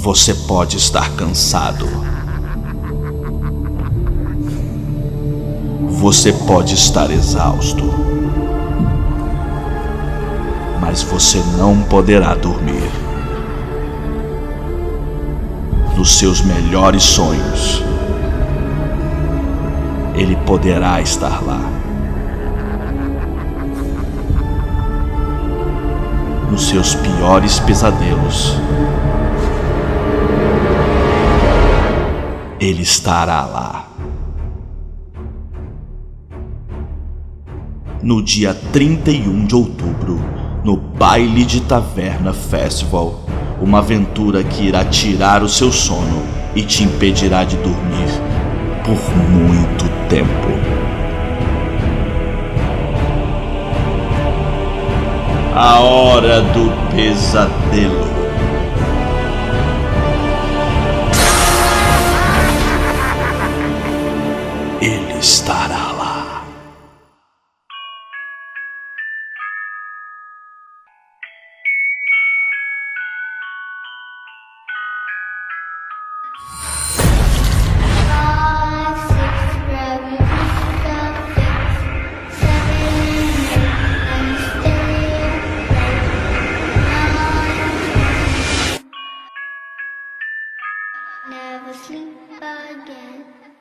Você pode estar cansado. Você pode estar exausto. Mas você não poderá dormir. Nos seus melhores sonhos, ele poderá estar lá. Nos seus piores pesadelos, ele estará lá. No dia 31 de outubro, no Baile de Taverna Festival, uma aventura que irá tirar o seu sono e te impedirá de dormir por muito tempo. A hora do pesadelo. And stay Never sleep again.